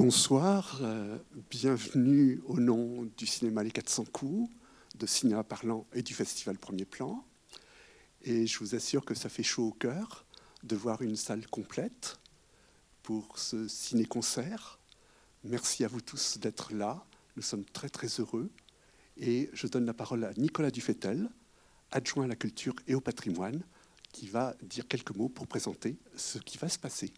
Bonsoir, euh, bienvenue au nom du cinéma Les 400 coups, de Cinéma Parlant et du Festival Premier Plan. Et je vous assure que ça fait chaud au cœur de voir une salle complète pour ce ciné-concert. Merci à vous tous d'être là. Nous sommes très très heureux. Et je donne la parole à Nicolas Dufetel, adjoint à la culture et au patrimoine, qui va dire quelques mots pour présenter ce qui va se passer.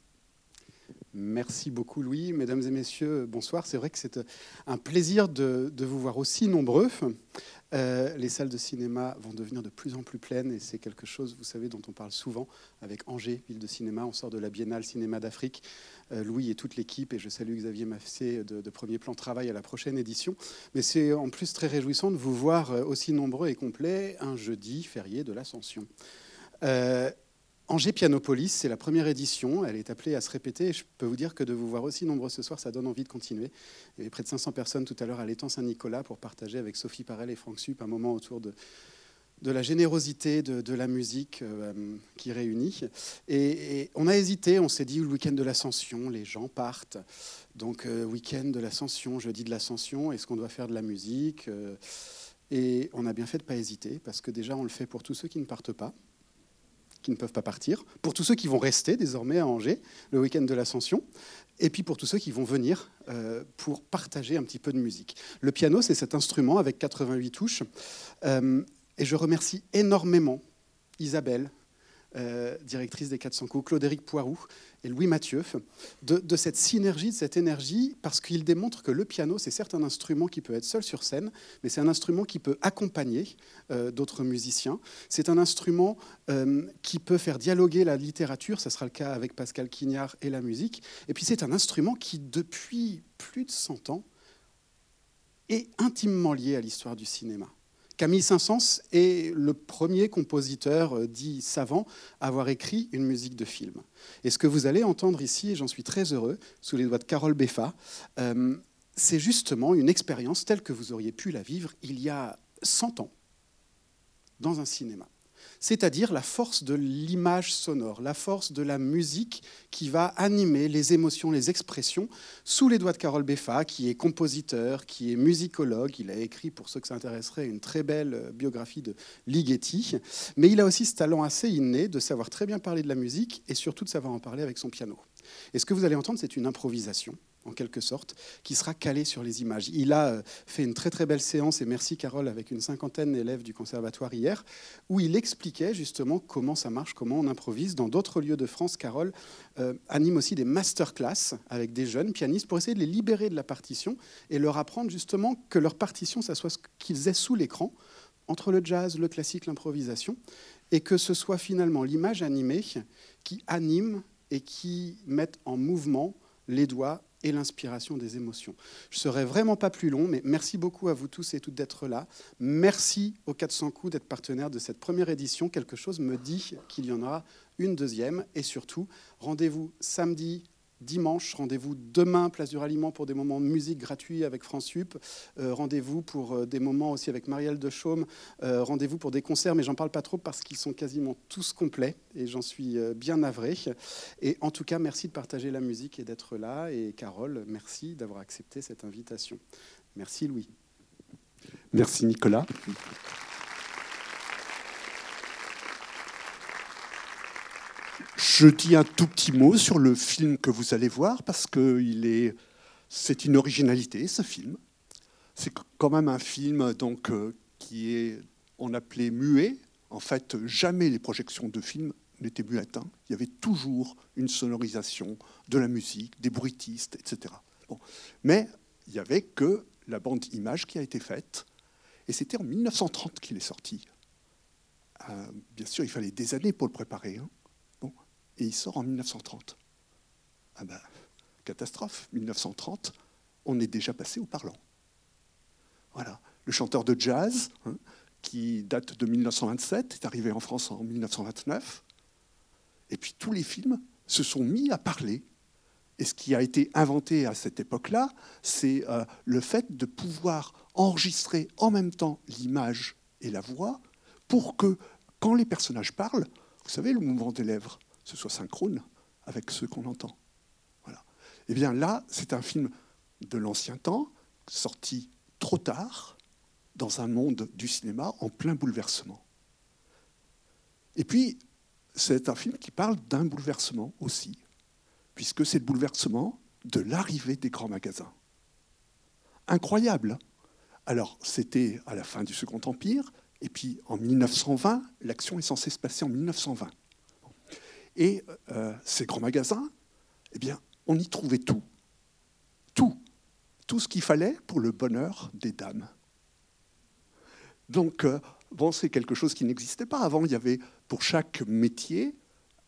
Merci beaucoup Louis. Mesdames et messieurs, bonsoir. C'est vrai que c'est un plaisir de, vous voir aussi nombreux. Euh, les salles de cinéma vont devenir de plus en plus pleines et c'est quelque chose, vous savez, dont on parle souvent avec Angers, ville de cinéma. On sort de la Biennale Cinéma d'Afrique. Euh, Louis et toute l'équipe, et je salue Xavier Maffé de, Premier Plan Travail à la prochaine édition. Mais c'est en plus très réjouissant de vous voir euh, aussi nombreux et complets un jeudi férié de l'Ascension. Angers Pianopolis, c'est la première édition. Elle est appelée à se répéter. je peux vous dire que de vous voir aussi nombreux ce soir, ça donne envie de continuer. Il y avait près de 500 personnes tout à l'heure à l'étang Saint-Nicolas pour partager avec Sophie Parel et Franck Sup un moment autour de, de la générosité de, la musique euh, qui réunit. Et, on a hésité, on s'est dit le week-end de l'Ascension, les gens partent. Donc, euh, week-end de l'Ascension, jeudi de l'Ascension, est-ce qu'on doit faire de la musique euh, Et on a bien fait de ne pas hésiter, parce que déjà, on le fait pour tous ceux qui ne partent pas qui ne peuvent pas partir, pour tous ceux qui vont rester désormais à Angers le week-end de l'Ascension, et puis pour tous ceux qui vont venir euh, pour partager un petit peu de musique. Le piano, c'est cet instrument avec 88 touches, euh, et je remercie énormément Isabelle, euh, directrice des 400 coups, Claude-Éric et Louis Mathieu, de, cette synergie, de cette énergie, parce qu'il démontre que le piano, c'est certes un instrument qui peut être seul sur scène, mais c'est un instrument qui peut accompagner euh, d'autres musiciens. C'est un instrument euh, qui peut faire dialoguer la littérature, ça sera le cas avec Pascal Quignard et la musique. Et puis c'est un instrument qui, depuis plus de 100 ans, est intimement lié à l'histoire du cinéma. Camille Saint-Saëns est le premier compositeur euh, dit savant à avoir écrit une musique de film. Et ce que vous allez entendre ici, et j'en suis très heureux, sous les doigts de Carole Beffa, euh, c'est justement une expérience telle que vous auriez pu la vivre il y a 100 ans dans un cinéma c'est-à-dire la force de l'image sonore, la force de la musique qui va animer les émotions, les expressions, sous les doigts de Carole Beffa, qui est compositeur, qui est musicologue. Il a écrit, pour ceux que ça intéresserait, une très belle euh, biographie de Ligeti. Mais il a aussi ce talent assez inné de savoir très bien parler de la musique et surtout de savoir en parler avec son piano. Et ce que vous allez entendre, c'est une improvisation en quelque sorte, qui sera calé sur les images. Il a euh, fait une très très belle séance, et merci Carole, avec une cinquantaine d'élèves du conservatoire hier, où il expliquait justement comment ça marche, comment on improvise. Dans d'autres lieux de France, Carole euh, anime aussi des masterclass avec des jeunes pianistes pour essayer de les libérer de la partition et leur apprendre justement que leur partition, ça soit ce qu'ils aient sous l'écran, entre le jazz, le classique, l'improvisation, et que ce soit finalement l'image animée qui anime et qui mette en mouvement les doigts et l'inspiration des émotions. Je ne serai vraiment pas plus long, mais merci beaucoup à vous tous et toutes d'être là. Merci aux 400 coups d'être partenaires de cette première édition. Quelque chose me dit qu'il y en aura une deuxième. Et surtout, rendez-vous samedi dimanche. Rendez-vous demain, Place du Ralliement, pour des moments de musique gratuits avec France Sup. Euh, rendez-vous pour euh, des moments aussi avec Marielle de Chaume. Euh, rendez-vous pour des concerts, mais j'en parle pas trop parce qu'ils sont quasiment tous complets et j'en suis bien navré. Et en tout cas, merci de partager la musique et d'être là. Et Carole, merci d'avoir accepté cette invitation. Merci Louis. Merci Nicolas. Je dis un tout petit mot sur le film que vous allez voir parce que est, c'est une originalité ce film. C'est quand même un film donc euh, qui est on appelait muet. En fait, jamais les projections de films n'étaient muettes. Il y avait toujours une sonorisation, de la musique, des bruitistes, etc. Mais il n'y avait que la bande image qui a été faite. Et c'était en 1930 qu'il est sorti. Euh, bien sûr, il fallait des années pour le préparer. Hein et il sort en 1930. Ah ben, catastrophe, 1930, on est déjà passé au parlant. Voilà. Le chanteur de jazz, hein, qui date de 1927, est arrivé en France en 1929. Et puis tous les films se sont mis à parler. Et ce qui a été inventé à cette époque-là, c'est euh, le fait de pouvoir enregistrer en même temps l'image et la voix pour que quand les personnages parlent, vous savez, le mouvement des lèvres, ce soit synchrone avec ce qu'on entend. Voilà. Eh bien là, c'est un film de l'ancien temps, sorti trop tard, dans un monde du cinéma en plein bouleversement. Et puis, c'est un film qui parle d'un bouleversement aussi, puisque c'est le bouleversement de l'arrivée des grands magasins. Incroyable. Alors, c'était à la fin du Second Empire, et puis en 1920, l'action est censée se passer en 1920. Et euh, ces grands magasins, eh bien, on y trouvait tout. Tout. Tout ce qu'il fallait pour le bonheur des dames. Donc, euh, bon, c'est quelque chose qui n'existait pas. Avant, il y avait pour chaque métier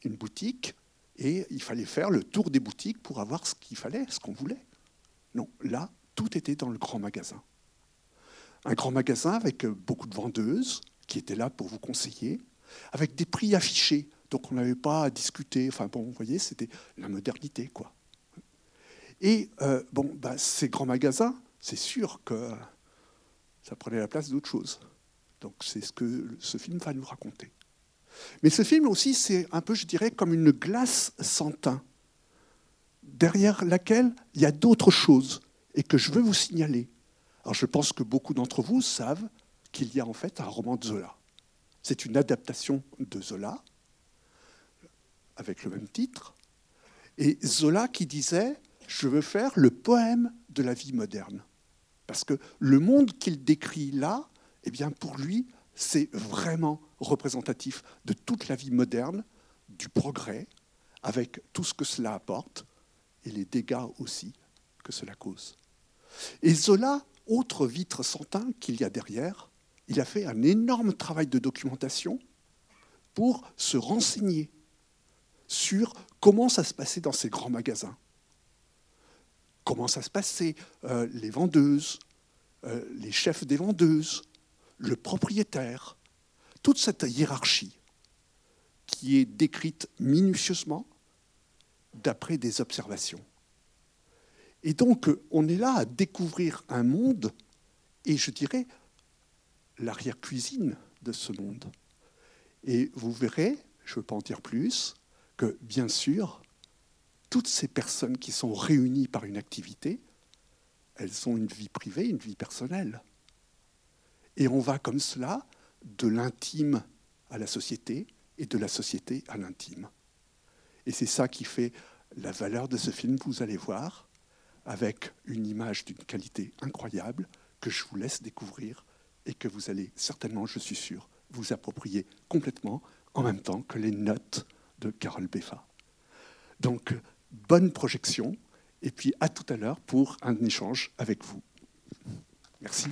une boutique et il fallait faire le tour des boutiques pour avoir ce qu'il fallait, ce qu'on voulait. Non, là, tout était dans le grand magasin. Un grand magasin avec beaucoup de vendeuses qui étaient là pour vous conseiller, avec des prix affichés, donc on n'avait pas à discuter. Enfin bon, vous voyez, c'était la modernité, quoi. Et euh, bon, bah, ces grands magasins, c'est sûr que ça prenait la place d'autres choses. Donc c'est ce que ce film va nous raconter. Mais ce film aussi, c'est un peu, je dirais, comme une glace sans teint, derrière laquelle il y a d'autres choses et que je veux vous signaler. Alors je pense que beaucoup d'entre vous savent qu'il y a en fait un roman de Zola. C'est une adaptation de Zola avec le même titre. Et Zola qui disait, je veux faire le poème de la vie moderne. Parce que le monde qu'il décrit là, eh bien pour lui, c'est vraiment représentatif de toute la vie moderne, du progrès, avec tout ce que cela apporte et les dégâts aussi que cela cause. Et Zola, autre vitre sans teint qu'il y a derrière, il a fait un énorme travail de documentation pour se renseigner sur comment ça se passait dans ces grands magasins. Comment ça se passait, euh, les vendeuses, euh, les chefs des vendeuses, le propriétaire, toute cette hiérarchie qui est décrite minutieusement d'après des observations. Et donc, on est là à découvrir un monde, et je dirais l'arrière-cuisine de ce monde. Et vous verrez, je ne veux pas en dire plus, bien sûr, toutes ces personnes qui sont réunies par une activité, elles ont une vie privée, une vie personnelle. Et on va comme cela de l'intime à la société et de la société à l'intime. Et c'est ça qui fait la valeur de ce film, vous allez voir, avec une image d'une qualité incroyable que je vous laisse découvrir et que vous allez certainement, je suis sûr, vous approprier complètement en même temps que les notes de Carole Beffa. Donc, bonne projection et puis à tout à l'heure pour un échange avec vous. Merci.